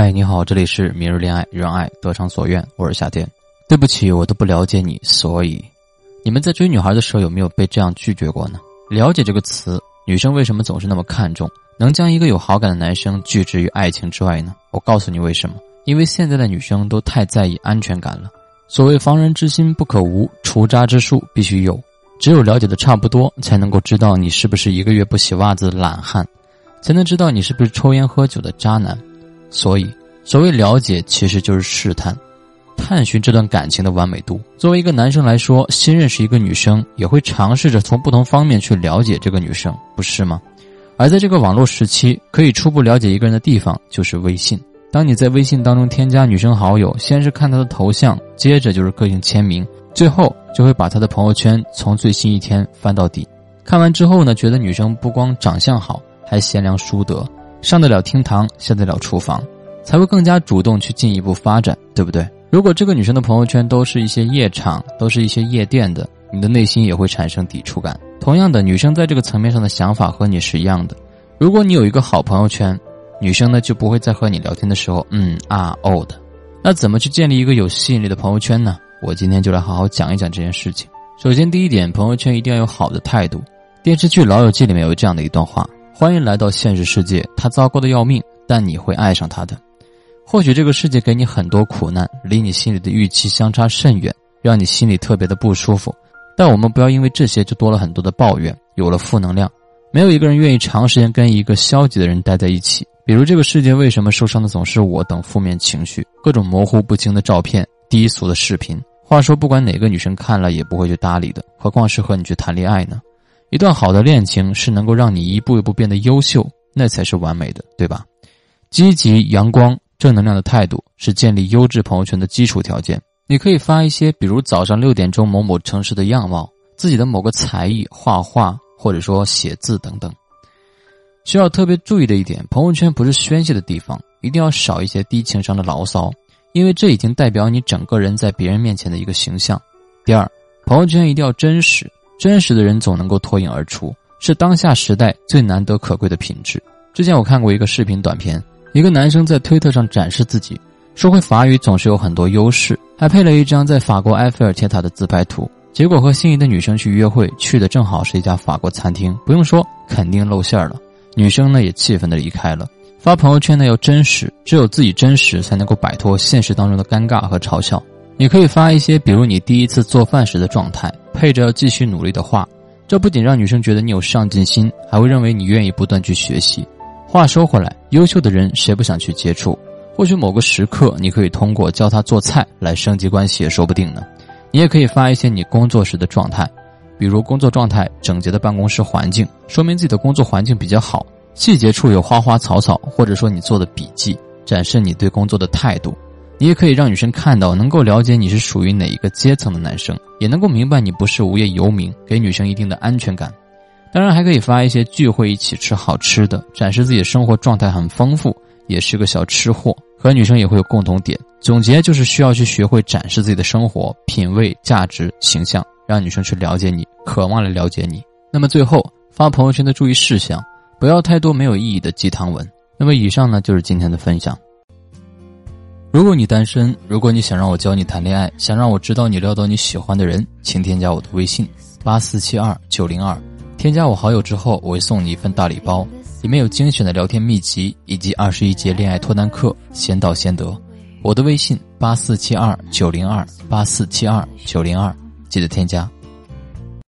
嗨，你好，这里是明日恋爱，让爱得偿所愿，我是夏天。对不起，我都不了解你，所以，你们在追女孩的时候有没有被这样拒绝过呢？了解这个词，女生为什么总是那么看重，能将一个有好感的男生拒之于爱情之外呢？我告诉你为什么，因为现在的女生都太在意安全感了。所谓防人之心不可无，除渣之术必须有。只有了解的差不多，才能够知道你是不是一个月不洗袜子的懒汉，才能知道你是不是抽烟喝酒的渣男。所以，所谓了解，其实就是试探、探寻这段感情的完美度。作为一个男生来说，新认识一个女生，也会尝试着从不同方面去了解这个女生，不是吗？而在这个网络时期，可以初步了解一个人的地方就是微信。当你在微信当中添加女生好友，先是看她的头像，接着就是个性签名，最后就会把她的朋友圈从最新一天翻到底。看完之后呢，觉得女生不光长相好，还贤良淑德。上得了厅堂，下得了厨房，才会更加主动去进一步发展，对不对？如果这个女生的朋友圈都是一些夜场，都是一些夜店的，你的内心也会产生抵触感。同样的，女生在这个层面上的想法和你是一样的。如果你有一个好朋友圈，女生呢就不会在和你聊天的时候嗯啊哦的。那怎么去建立一个有吸引力的朋友圈呢？我今天就来好好讲一讲这件事情。首先，第一点，朋友圈一定要有好的态度。电视剧《老友记》里面有这样的一段话。欢迎来到现实世界，他糟糕的要命，但你会爱上他的。或许这个世界给你很多苦难，离你心里的预期相差甚远，让你心里特别的不舒服。但我们不要因为这些就多了很多的抱怨，有了负能量。没有一个人愿意长时间跟一个消极的人待在一起。比如这个世界为什么受伤的总是我等负面情绪，各种模糊不清的照片，低俗的视频。话说，不管哪个女生看了也不会去搭理的，何况是和你去谈恋爱呢？一段好的恋情是能够让你一步一步变得优秀，那才是完美的，对吧？积极、阳光、正能量的态度是建立优质朋友圈的基础条件。你可以发一些，比如早上六点钟某某城市的样貌，自己的某个才艺，画画或者说写字等等。需要特别注意的一点，朋友圈不是宣泄的地方，一定要少一些低情商的牢骚，因为这已经代表你整个人在别人面前的一个形象。第二，朋友圈一定要真实。真实的人总能够脱颖而出，是当下时代最难得可贵的品质。之前我看过一个视频短片，一个男生在推特上展示自己，说会法语总是有很多优势，还配了一张在法国埃菲尔铁塔的自拍图。结果和心仪的女生去约会，去的正好是一家法国餐厅，不用说，肯定露馅了。女生呢也气愤的离开了。发朋友圈呢要真实，只有自己真实，才能够摆脱现实当中的尴尬和嘲笑。你可以发一些，比如你第一次做饭时的状态。配着要继续努力的话，这不仅让女生觉得你有上进心，还会认为你愿意不断去学习。话说回来，优秀的人谁不想去接触？或许某个时刻，你可以通过教他做菜来升级关系，也说不定呢。你也可以发一些你工作时的状态，比如工作状态整洁的办公室环境，说明自己的工作环境比较好；细节处有花花草草，或者说你做的笔记，展示你对工作的态度。你也可以让女生看到，能够了解你是属于哪一个阶层的男生，也能够明白你不是无业游民，给女生一定的安全感。当然，还可以发一些聚会一起吃好吃的，展示自己的生活状态很丰富，也是个小吃货，和女生也会有共同点。总结就是需要去学会展示自己的生活品味、价值、形象，让女生去了解你，渴望来了解你。那么最后发朋友圈的注意事项，不要太多没有意义的鸡汤文。那么以上呢就是今天的分享。如果你单身，如果你想让我教你谈恋爱，想让我知道你撩到你喜欢的人，请添加我的微信八四七二九零二，添加我好友之后，我会送你一份大礼包，里面有精选的聊天秘籍以及二十一节恋爱脱单课，先到先得。我的微信八四七二九零二八四七二九零二，记得添加。